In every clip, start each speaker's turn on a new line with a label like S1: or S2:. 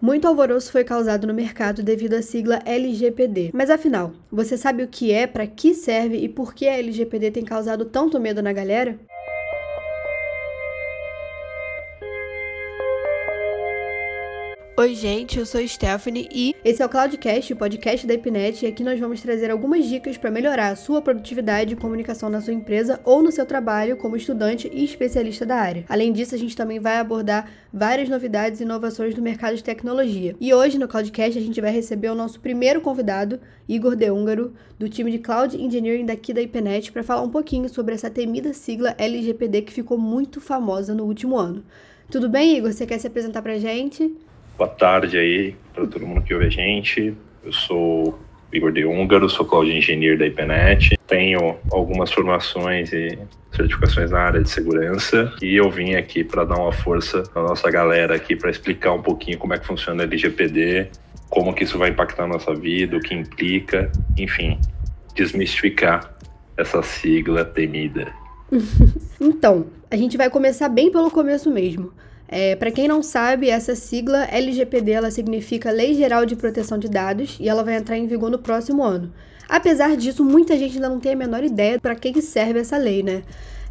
S1: Muito alvoroço foi causado no mercado devido à sigla LGPD. Mas afinal, você sabe o que é, para que serve e por que a LGPD tem causado tanto medo na galera? Oi, gente, eu sou Stephanie e esse é o Cloudcast, o podcast da Ipnet, e aqui nós vamos trazer algumas dicas para melhorar a sua produtividade e comunicação na sua empresa ou no seu trabalho como estudante e especialista da área. Além disso, a gente também vai abordar várias novidades e inovações do mercado de tecnologia. E hoje no Cloudcast a gente vai receber o nosso primeiro convidado, Igor De Húngaro, do time de Cloud Engineering daqui da Ipnet, para falar um pouquinho sobre essa temida sigla LGPD que ficou muito famosa no último ano. Tudo bem, Igor? Você quer se apresentar para a gente?
S2: Boa tarde aí para todo mundo que ouve a gente. Eu sou Igor de Húngaro, sou Cloud Engineer da IPNET. Tenho algumas formações e certificações na área de segurança e eu vim aqui para dar uma força à nossa galera aqui para explicar um pouquinho como é que funciona a LGPD, como que isso vai impactar a nossa vida, o que implica, enfim, desmistificar essa sigla temida.
S1: então, a gente vai começar bem pelo começo mesmo. É, para quem não sabe, essa sigla LGPD ela significa Lei Geral de Proteção de Dados e ela vai entrar em vigor no próximo ano. Apesar disso, muita gente ainda não tem a menor ideia para que, serve essa lei, né?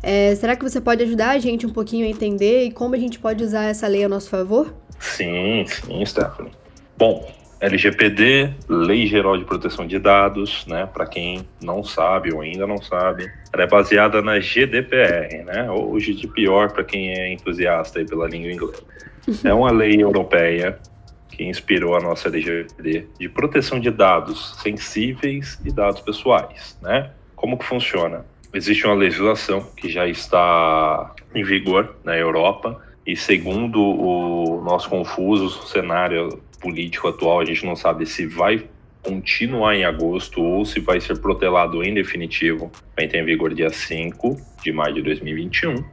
S1: É, será que você pode ajudar a gente um pouquinho a entender e como a gente pode usar essa lei a nosso favor?
S2: Sim, sim, Stephanie. Bom, LGPD, Lei Geral de Proteção de Dados, né? Para quem não sabe ou ainda não sabe, ela é baseada na GDPR, né? Ou GDPR para quem é entusiasta aí pela língua inglesa. É uma lei europeia que inspirou a nossa LGPD de proteção de dados sensíveis e dados pessoais, né? Como que funciona? Existe uma legislação que já está em vigor na Europa e segundo o nosso confuso cenário político atual, a gente não sabe se vai continuar em agosto ou se vai ser protelado em definitivo. Vai entrar em vigor dia 5 de maio de 2021,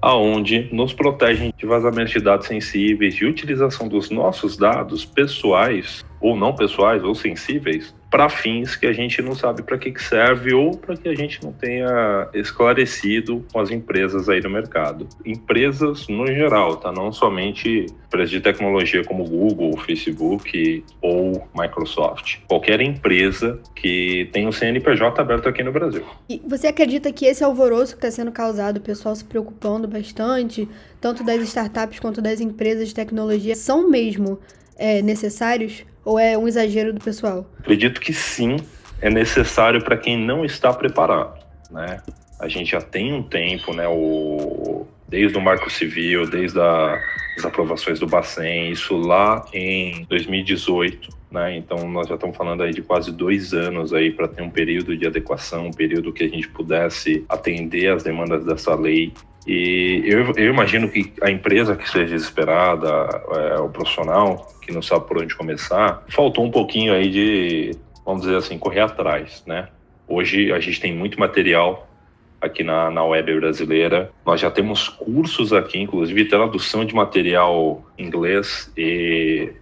S2: aonde nos protegem de vazamentos de dados sensíveis, de utilização dos nossos dados pessoais ou não pessoais ou sensíveis para fins que a gente não sabe para que, que serve ou para que a gente não tenha esclarecido com as empresas aí no mercado. Empresas no geral, tá? Não somente empresas de tecnologia como Google, Facebook ou Microsoft. Qualquer empresa que tenha o CNPJ aberto aqui no Brasil.
S1: E você acredita que esse alvoroço que está sendo causado, o pessoal se preocupando bastante, tanto das startups quanto das empresas de tecnologia, são mesmo é, necessários? Ou é um exagero do pessoal?
S2: Acredito que sim, é necessário para quem não está preparado, né? A gente já tem um tempo, né? O, desde o Marco Civil, desde a, as aprovações do Bacen, isso lá em 2018, né? Então nós já estamos falando aí de quase dois anos aí para ter um período de adequação, um período que a gente pudesse atender as demandas dessa lei e eu, eu, imagino que a empresa que seja desesperada, é, o profissional que não sabe por onde começar, faltou um pouquinho aí de, vamos dizer assim, correr atrás, né? Hoje a gente tem muito material aqui na, na web brasileira. Nós já temos cursos aqui, inclusive tradução de material inglês e,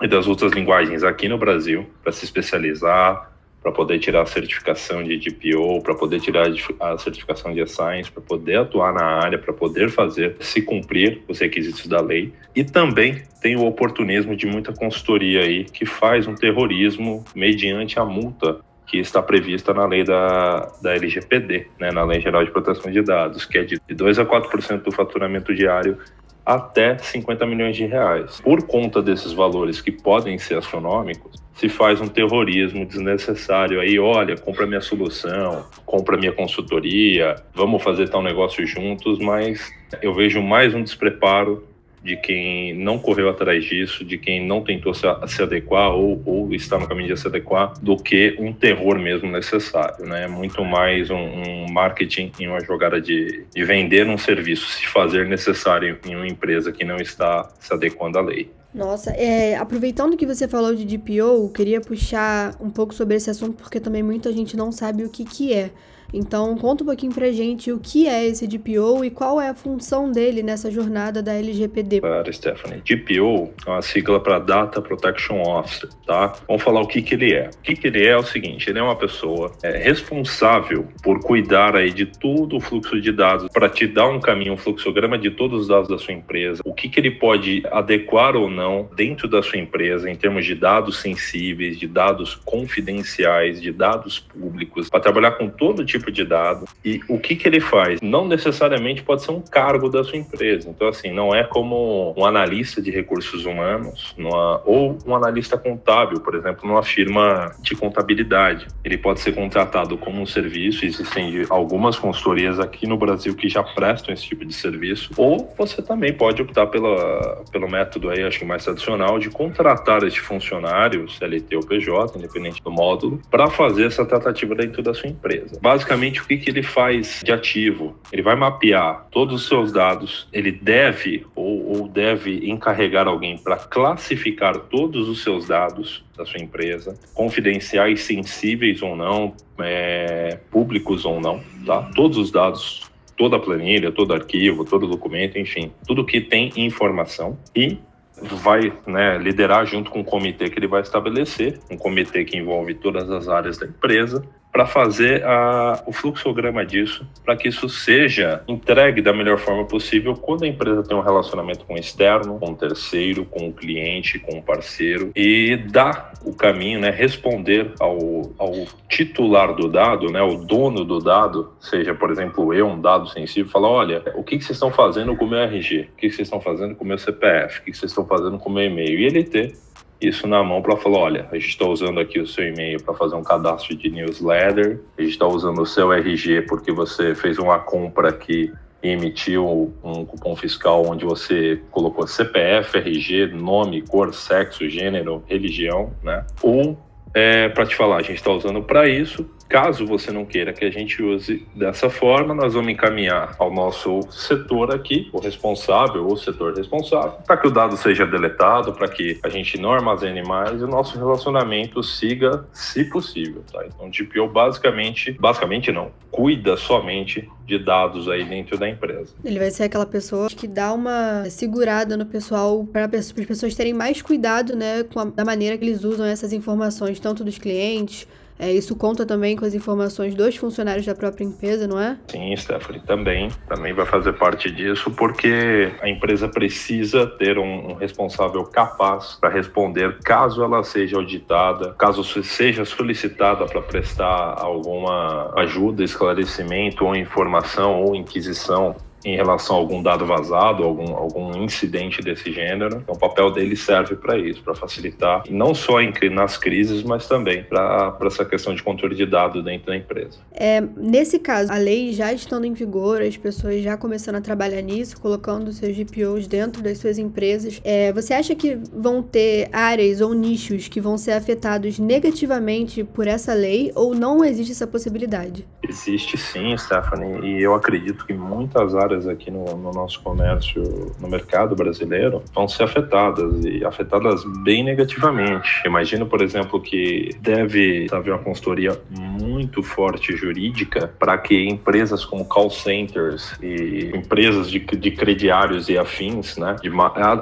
S2: e das outras linguagens aqui no Brasil para se especializar, para poder tirar a certificação de DPO, para poder tirar a certificação de Science, para poder atuar na área, para poder fazer se cumprir os requisitos da lei. E também tem o oportunismo de muita consultoria aí que faz um terrorismo mediante a multa que está prevista na lei da, da LGPD, né, na Lei Geral de Proteção de Dados, que é de 2 a 4% do faturamento diário até 50 milhões de reais. Por conta desses valores que podem ser astronômicos, se faz um terrorismo desnecessário aí, olha, compra minha solução, compra minha consultoria, vamos fazer tal negócio juntos, mas eu vejo mais um despreparo de quem não correu atrás disso, de quem não tentou se, se adequar ou, ou, está no caminho de se adequar, do que um terror mesmo necessário, né? Muito mais um, um marketing e uma jogada de, de vender um serviço, se fazer necessário em uma empresa que não está se adequando à lei.
S1: Nossa, é, aproveitando que você falou de DPO, queria puxar um pouco sobre esse assunto porque também muita gente não sabe o que, que é. Então, conta um pouquinho pra gente o que é esse DPO e qual é a função dele nessa jornada da LGPD.
S2: Claro, Stephanie. DPO é uma sigla para Data Protection Officer, tá? Vamos falar o que, que ele é. O que, que ele é é o seguinte, ele é uma pessoa é, responsável por cuidar aí de todo o fluxo de dados, para te dar um caminho, um fluxograma de todos os dados da sua empresa, o que, que ele pode adequar ou não dentro da sua empresa em termos de dados sensíveis, de dados confidenciais, de dados públicos, para trabalhar com todo tipo de dado. E o que, que ele faz? Não necessariamente pode ser um cargo da sua empresa. Então, assim, não é como um analista de recursos humanos numa, ou um analista contábil, por exemplo, numa firma de contabilidade. Ele pode ser contratado como um serviço, existem algumas consultorias aqui no Brasil que já prestam esse tipo de serviço, ou você também pode optar pela, pelo método aí, acho que mais tradicional, de contratar este funcionário, CLT ou PJ, independente do módulo, para fazer essa tratativa dentro da sua empresa. Basicamente, o que, que ele faz de ativo? Ele vai mapear todos os seus dados, ele deve ou, ou deve encarregar alguém para classificar todos os seus dados da sua empresa, confidenciais, sensíveis ou não, é, públicos ou não, tá? Todos os dados toda a planilha, todo arquivo, todo documento, enfim, tudo que tem informação e vai né, liderar junto com o comitê que ele vai estabelecer, um comitê que envolve todas as áreas da empresa, para fazer a, o fluxograma disso, para que isso seja entregue da melhor forma possível quando a empresa tem um relacionamento com o externo, com o terceiro, com o cliente, com o parceiro, e dar o caminho, né, responder ao, ao titular do dado, né, o dono do dado, seja, por exemplo, eu, um dado sensível, falar, olha, o que, que vocês estão fazendo com o meu RG? O que, que vocês estão fazendo com o meu CPF? O que, que vocês estão fazendo com o meu e-mail? E ele ter isso na mão para falar, olha, a gente está usando aqui o seu e-mail para fazer um cadastro de newsletter, a gente está usando o seu RG porque você fez uma compra aqui e emitiu um cupom fiscal onde você colocou CPF, RG, nome, cor, sexo, gênero, religião, né? Ou é, para te falar, a gente está usando para isso, Caso você não queira que a gente use dessa forma, nós vamos encaminhar ao nosso setor aqui, o responsável ou setor responsável, para que o dado seja deletado, para que a gente não armazene mais e o nosso relacionamento siga, se possível. Tá? Então, o DPO basicamente, basicamente não, cuida somente de dados aí dentro da empresa.
S1: Ele vai ser aquela pessoa que dá uma segurada no pessoal para as pessoas terem mais cuidado, né, com a, da maneira que eles usam essas informações, tanto dos clientes é, isso conta também com as informações dos funcionários da própria empresa, não é?
S2: Sim, Stephanie, também. Também vai fazer parte disso, porque a empresa precisa ter um, um responsável capaz para responder caso ela seja auditada, caso seja solicitada para prestar alguma ajuda, esclarecimento ou informação ou inquisição em relação a algum dado vazado, algum, algum incidente desse gênero. Então, o papel dele serve para isso, para facilitar, não só em, nas crises, mas também para essa questão de controle de dados dentro da empresa.
S1: É, nesse caso, a lei já estando em vigor, as pessoas já começando a trabalhar nisso, colocando seus GPOs dentro das suas empresas, é, você acha que vão ter áreas ou nichos que vão ser afetados negativamente por essa lei ou não existe essa possibilidade?
S2: Existe sim, Stephanie, e eu acredito que muitas áreas aqui no, no, nosso comércio, no mercado brasileiro, vão ser afetadas e afetadas bem negativamente. Imagino, por exemplo, que deve haver uma consultoria muito forte jurídica para que empresas como call centers e empresas de, de crediários e afins, né, de,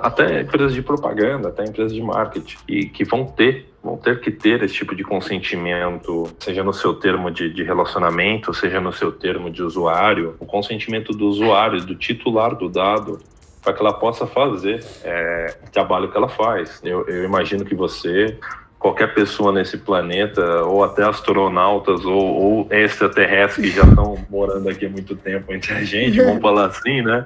S2: até empresas de propaganda, até empresas de marketing, e que vão ter vão ter que ter esse tipo de consentimento, seja no seu termo de, de, relacionamento, seja no seu termo de usuário, o consentimento do usuário, do titular do dado, para que ela possa fazer é, o trabalho que ela faz. Eu, eu imagino que você qualquer pessoa nesse planeta, ou até astronautas ou, ou extraterrestres que já estão morando aqui há muito tempo entre a gente, vamos falar assim, né?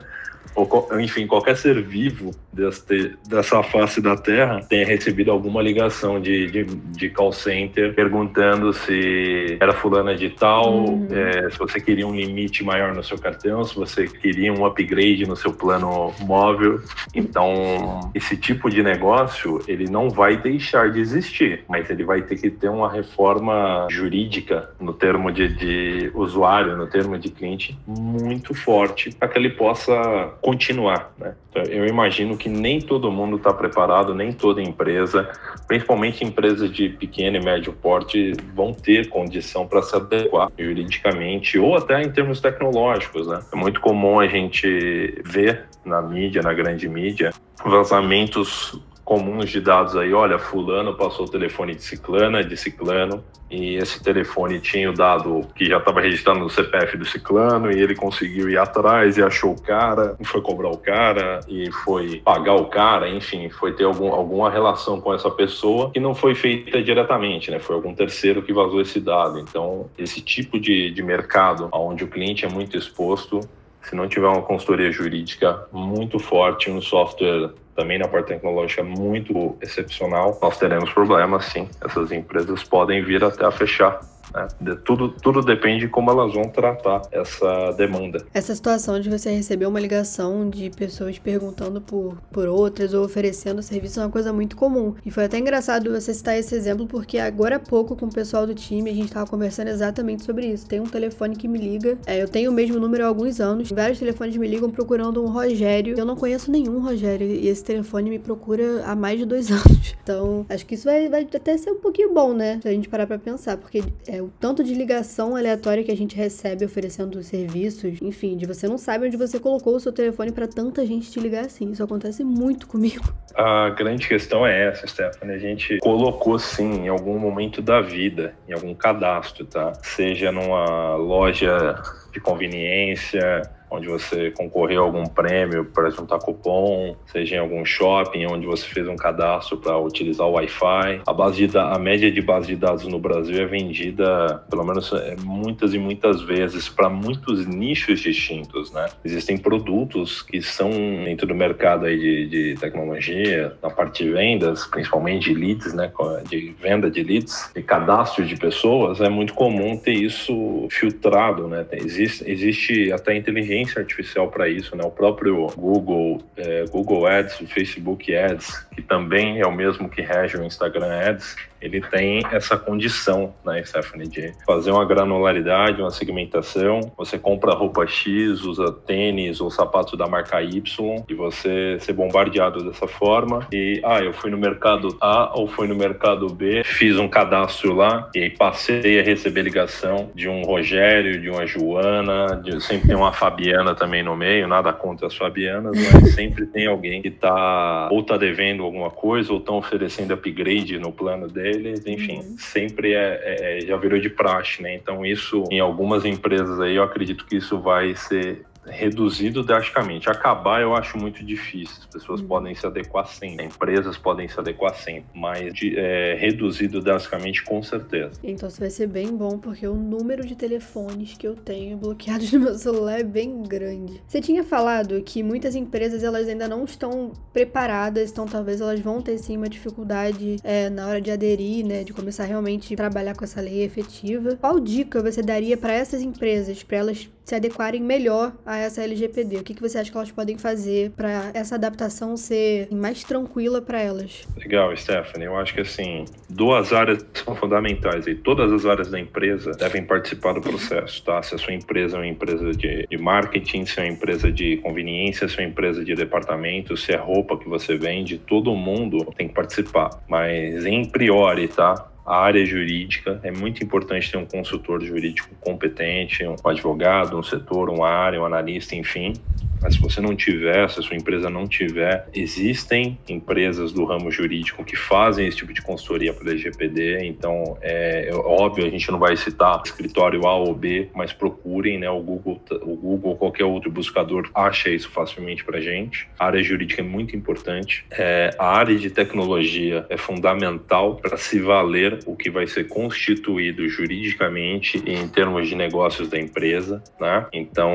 S2: Ou enfim, qualquer ser vivo deste, dessa face da Terra tenha recebido alguma ligação de, de, de call center perguntando se era fulana de tal, uhum. é, se você queria um limite maior no seu cartão, se você queria um upgrade no seu plano móvel. Então, esse tipo de negócio, ele não vai deixar de existir, mas ele vai ter que ter uma reforma jurídica no termo de, de usuário, no termo de cliente, muito forte, para que ele possa continuar. Né? Então, eu imagino que nem todo mundo está preparado, nem toda empresa, principalmente empresas de pequeno e médio porte, vão ter condição para se adequar juridicamente ou até em termos tecnológicos. Né? É muito comum a gente ver na mídia, na grande mídia, vazamentos comuns de dados aí, olha, fulano passou o telefone de ciclana, de ciclano, e esse telefone tinha o dado que já estava registrado no CPF do ciclano, e ele conseguiu ir atrás e achou o cara, foi cobrar o cara, e foi pagar o cara, enfim, foi ter algum, alguma relação com essa pessoa que não foi feita diretamente, né? Foi algum terceiro que vazou esse dado. Então, esse tipo de, de mercado, onde o cliente é muito exposto, se não tiver uma consultoria jurídica muito forte, um software também na parte tecnológica muito excepcional, nós teremos problemas sim. Essas empresas podem vir até a fechar né? Tudo, tudo depende de como elas vão tratar essa demanda.
S1: Essa situação de você receber uma ligação de pessoas perguntando por, por outras ou oferecendo serviço é uma coisa muito comum. E foi até engraçado você citar esse exemplo, porque agora há pouco, com o pessoal do time, a gente estava conversando exatamente sobre isso. Tem um telefone que me liga, é, eu tenho o mesmo número há alguns anos, vários telefones me ligam procurando um Rogério. Eu não conheço nenhum Rogério, e esse telefone me procura há mais de dois anos. Então, acho que isso vai, vai até ser um pouquinho bom, né? Se a gente parar pra pensar, porque é, é, o tanto de ligação aleatória que a gente recebe oferecendo serviços, enfim, de você não sabe onde você colocou o seu telefone para tanta gente te ligar assim. Isso acontece muito comigo.
S2: A grande questão é essa, Stephanie. A gente colocou sim em algum momento da vida, em algum cadastro, tá? Seja numa loja de conveniência, onde você concorreu a algum prêmio para juntar cupom, seja em algum shopping onde você fez um cadastro para utilizar o Wi-Fi. A, base de, a média de base de dados no Brasil é vendida, pelo menos é, muitas e muitas vezes, para muitos nichos distintos, né? Existem produtos que são dentro do mercado aí de, de tecnologia, na parte de vendas, principalmente de leads, né? De venda de leads e cadastro de pessoas, é muito comum ter isso filtrado, né? Existe, existe até inteligência inteligência artificial para isso, né? O próprio Google, é, Google Ads, o Facebook Ads, que também é o mesmo que rege o Instagram Ads, ele tem essa condição, né, Stephanie, de fazer uma granularidade, uma segmentação. Você compra roupa X, usa tênis ou sapato da marca Y e você ser bombardeado dessa forma. E, ah, eu fui no mercado A ou fui no mercado B, fiz um cadastro lá e aí passei a receber ligação de um Rogério, de uma Joana, de, sempre tem uma Fabiana também no meio, nada contra as Fabianas, mas sempre tem alguém que tá ou tá devendo alguma coisa ou estão oferecendo upgrade no plano dele deles, enfim, uhum. sempre é, é, é, já virou de praxe, né? Então isso, em algumas empresas aí, eu acredito que isso vai ser reduzido drasticamente. Acabar eu acho muito difícil. As pessoas uhum. podem se adequar sempre, empresas podem se adequar sempre, mas de, é, reduzido drasticamente com certeza.
S1: Então isso vai ser bem bom porque o número de telefones que eu tenho bloqueados no meu celular é bem grande. Você tinha falado que muitas empresas elas ainda não estão preparadas, então talvez elas vão ter sim uma dificuldade é, na hora de aderir, né, de começar realmente a trabalhar com essa lei efetiva. Qual dica você daria para essas empresas para elas se adequarem melhor a essa LGPD? O que, que você acha que elas podem fazer para essa adaptação ser mais tranquila para elas?
S2: Legal, Stephanie. Eu acho que assim, duas áreas são fundamentais e todas as áreas da empresa devem participar do processo, tá? Se a sua empresa é uma empresa de, de marketing, se é uma empresa de conveniência, se é uma empresa de departamento, se é roupa que você vende, todo mundo tem que participar. Mas em priori, tá? A área jurídica. É muito importante ter um consultor jurídico competente, um advogado, um setor, uma área, um analista, enfim, mas se você não tiver, se a sua empresa não tiver, existem empresas do ramo jurídico que fazem esse tipo de consultoria para o LGPD. Então, é, é, óbvio, a gente não vai citar escritório A ou B, mas procurem, né? O Google, o Google ou qualquer outro buscador acha isso facilmente para gente. A área jurídica é muito importante. É, a área de tecnologia é fundamental para se valer o que vai ser constituído juridicamente em termos de negócios da empresa, né? Então,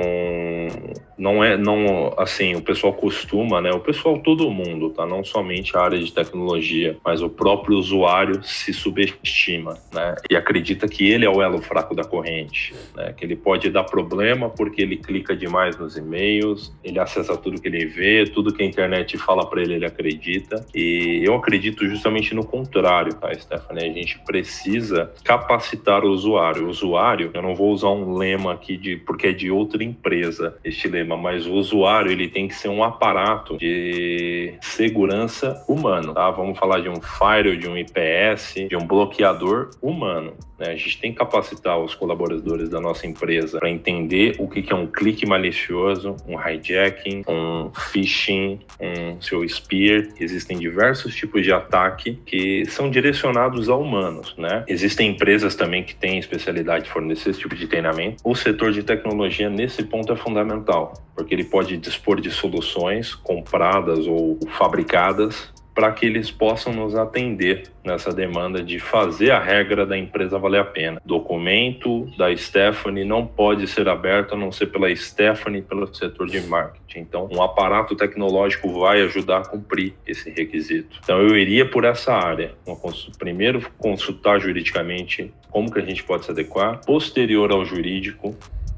S2: não é, não assim, o pessoal costuma, né? O pessoal, todo mundo, tá? Não somente a área de tecnologia, mas o próprio usuário se subestima, né? E acredita que ele é o elo fraco da corrente, né? Que ele pode dar problema porque ele clica demais nos e-mails, ele acessa tudo que ele vê, tudo que a internet fala para ele, ele acredita. E eu acredito justamente no contrário, tá, Stephanie? A gente precisa capacitar o usuário. O usuário, eu não vou usar um lema aqui de porque é de outra empresa, este lema mas o usuário ele tem que ser um aparato de segurança humano, tá? Vamos falar de um firewall, de um IPS, de um bloqueador humano. Né? A gente tem que capacitar os colaboradores da nossa empresa para entender o que é um clique malicioso, um hijacking, um phishing, um seu spear. Existem diversos tipos de ataque que são direcionados a humanos, né? Existem empresas também que têm especialidade de fornecer esse tipo de treinamento. O setor de tecnologia nesse ponto é fundamental, porque ele pode dispor de soluções compradas ou fabricadas para que eles possam nos atender nessa demanda de fazer a regra da empresa valer a pena. Documento da Stephanie não pode ser aberto a não ser pela Stephanie pelo setor de marketing. Então, um aparato tecnológico vai ajudar a cumprir esse requisito. Então, eu iria por essa área. Primeiro, consultar juridicamente como que a gente pode se adequar. Posterior ao jurídico,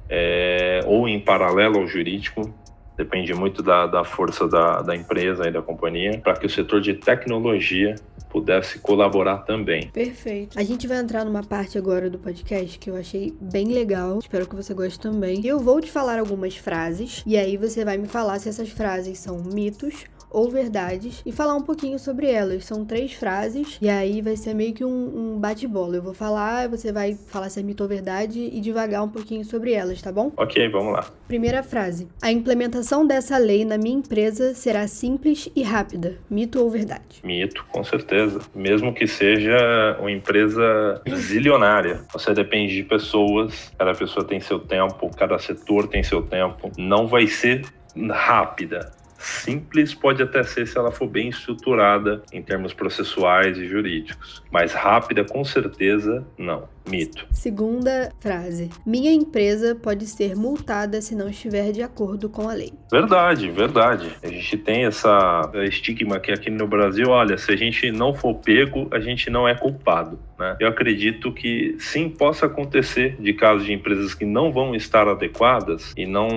S2: é, ou em paralelo ao jurídico, depende muito da, da força da, da empresa e da companhia, para que o setor de tecnologia pudesse colaborar também.
S1: Perfeito. A gente vai entrar numa parte agora do podcast que eu achei bem legal. Espero que você goste também. Eu vou te falar algumas frases e aí você vai me falar se essas frases são mitos ou verdades e falar um pouquinho sobre elas. São três frases e aí vai ser meio que um, um bate-bola. Eu vou falar, você vai falar se é mito ou verdade e devagar um pouquinho sobre elas, tá bom?
S2: Ok, vamos lá.
S1: Primeira frase: A implementação dessa lei na minha empresa será simples e rápida. Mito ou verdade?
S2: Mito, com certeza. Mesmo que seja uma empresa zilionária, você depende de pessoas, cada pessoa tem seu tempo, cada setor tem seu tempo. Não vai ser rápida Simples pode até ser se ela for bem estruturada em termos processuais e jurídicos, mas rápida com certeza não. Mito.
S1: Segunda frase. Minha empresa pode ser multada se não estiver de acordo com a lei.
S2: Verdade, verdade. A gente tem essa estigma que aqui no Brasil, olha, se a gente não for pego, a gente não é culpado. Né? Eu acredito que sim possa acontecer de casos de empresas que não vão estar adequadas e não,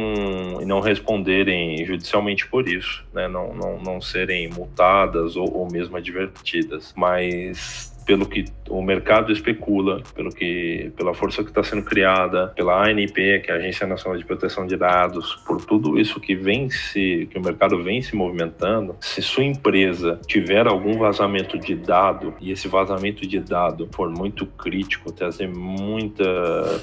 S2: e não responderem judicialmente por isso, né? não, não, não serem multadas ou, ou mesmo advertidas. Mas pelo que o mercado especula, pelo que, pela força que está sendo criada, pela ANP, que é a Agência Nacional de Proteção de Dados, por tudo isso que vem se, que o mercado vem se movimentando, se sua empresa tiver algum vazamento de dado e esse vazamento de dado for muito crítico, trazer muito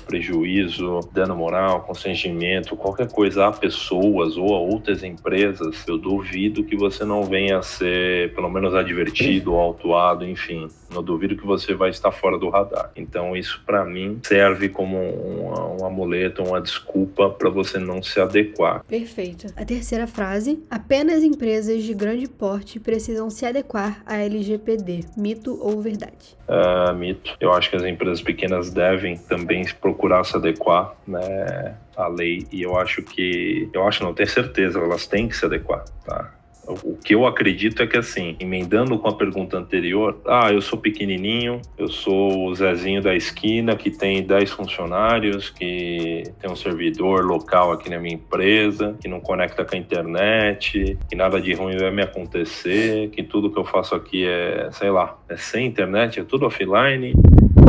S2: prejuízo, dano moral, constrangimento, qualquer coisa a pessoas ou a outras empresas, eu duvido que você não venha a ser, pelo menos, advertido autuado, enfim. No duvido que você vai estar fora do radar. Então, isso para mim serve como um, um amuleto, uma desculpa para você não se adequar.
S1: Perfeito. A terceira frase: apenas empresas de grande porte precisam se adequar à LGPD. Mito ou verdade?
S2: Uh, mito. Eu acho que as empresas pequenas devem também procurar se adequar, né? à lei e eu acho que eu acho não tenho certeza elas têm que se adequar tá o que eu acredito é que, assim, emendando com a pergunta anterior, ah, eu sou pequenininho, eu sou o Zezinho da esquina que tem 10 funcionários, que tem um servidor local aqui na minha empresa, que não conecta com a internet, que nada de ruim vai me acontecer, que tudo que eu faço aqui é, sei lá, é sem internet, é tudo offline.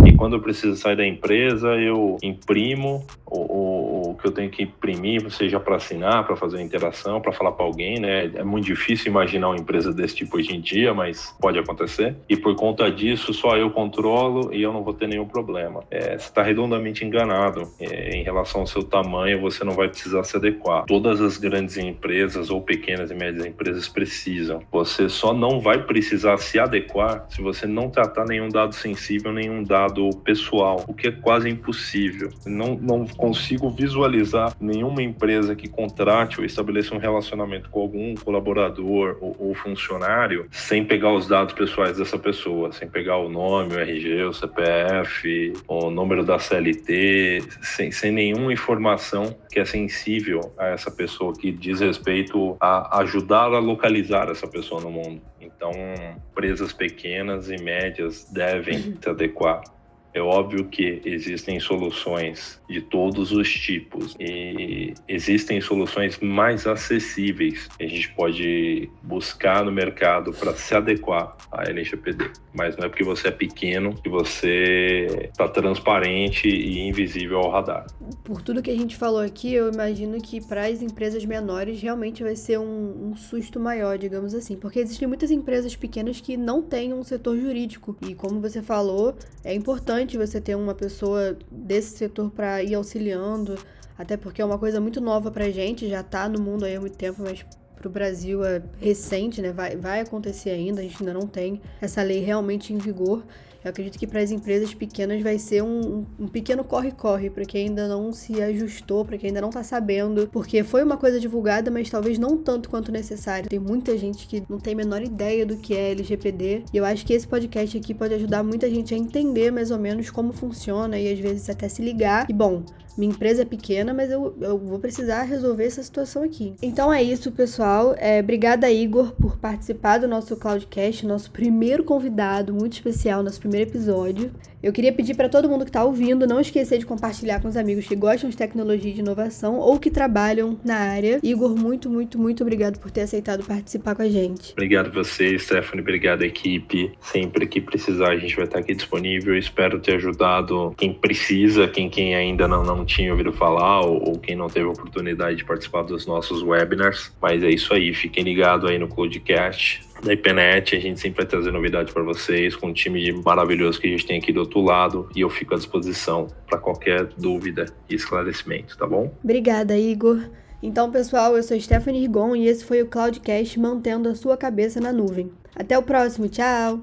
S2: E quando eu preciso sair da empresa, eu imprimo o, que eu tenho que imprimir, seja para assinar, para fazer interação, para falar para alguém, né? É muito difícil imaginar uma empresa desse tipo hoje em dia, mas pode acontecer. E por conta disso, só eu controlo e eu não vou ter nenhum problema. É, você está redondamente enganado. É, em relação ao seu tamanho, você não vai precisar se adequar. Todas as grandes empresas ou pequenas e médias empresas precisam. Você só não vai precisar se adequar se você não tratar nenhum dado sensível, nenhum dado pessoal, o que é quase impossível. Não, não consigo visualizar nenhuma empresa que contrate ou estabeleça um relacionamento com algum colaborador ou, ou, funcionário sem pegar os dados pessoais dessa pessoa, sem pegar o nome, o RG, o CPF, o número da CLT, sem, sem nenhuma informação que é sensível a essa pessoa, que diz respeito a ajudar a localizar essa pessoa no mundo. Então, empresas pequenas e médias devem se adequar É óbvio que existem soluções de todos os tipos e existem soluções mais acessíveis que a gente pode buscar no mercado para se adequar à LGPD. Mas não é porque você é pequeno que você está transparente e invisível ao radar.
S1: Por tudo que a gente falou aqui, eu imagino que para as empresas menores realmente vai ser um, um susto maior, digamos assim, porque existem muitas empresas pequenas que não têm um setor jurídico e como você falou, é importante você ter uma pessoa desse setor para ir auxiliando, até porque é uma coisa muito nova pra gente, já tá no mundo aí há muito tempo, mas pro Brasil é recente, né? Vai, vai acontecer ainda, a gente ainda não tem essa lei realmente em vigor. Eu acredito que para as empresas pequenas vai ser um, um pequeno corre-corre para quem ainda não se ajustou, para quem ainda não tá sabendo, porque foi uma coisa divulgada, mas talvez não tanto quanto necessário. Tem muita gente que não tem a menor ideia do que é LGPD, e eu acho que esse podcast aqui pode ajudar muita gente a entender mais ou menos como funciona e às vezes até se ligar. E bom, minha empresa é pequena, mas eu, eu vou precisar resolver essa situação aqui. Então é isso, pessoal. É, obrigada, Igor, por participar do nosso Cloudcast, nosso primeiro convidado, muito especial, nosso primeiro episódio. Eu queria pedir para todo mundo que está ouvindo não esquecer de compartilhar com os amigos que gostam de tecnologia e de inovação ou que trabalham na área. Igor, muito, muito, muito obrigado por ter aceitado participar com a gente.
S2: Obrigado você, Stephanie. Obrigado, equipe. Sempre que precisar, a gente vai estar aqui disponível. Espero ter ajudado quem precisa, quem, quem ainda não, não tinha ouvido falar ou, ou, quem não teve oportunidade de participar dos nossos webinars. Mas é isso aí, fiquem ligados aí no Codecast da IPNET. A gente sempre vai trazer novidade para vocês com um time maravilhoso que a gente tem aqui do outro lado e eu fico à disposição para qualquer dúvida e esclarecimento, tá bom?
S1: Obrigada, Igor. Então, pessoal, eu sou Stephanie Rigon e esse foi o Cloudcast mantendo a sua cabeça na nuvem. Até o próximo, tchau!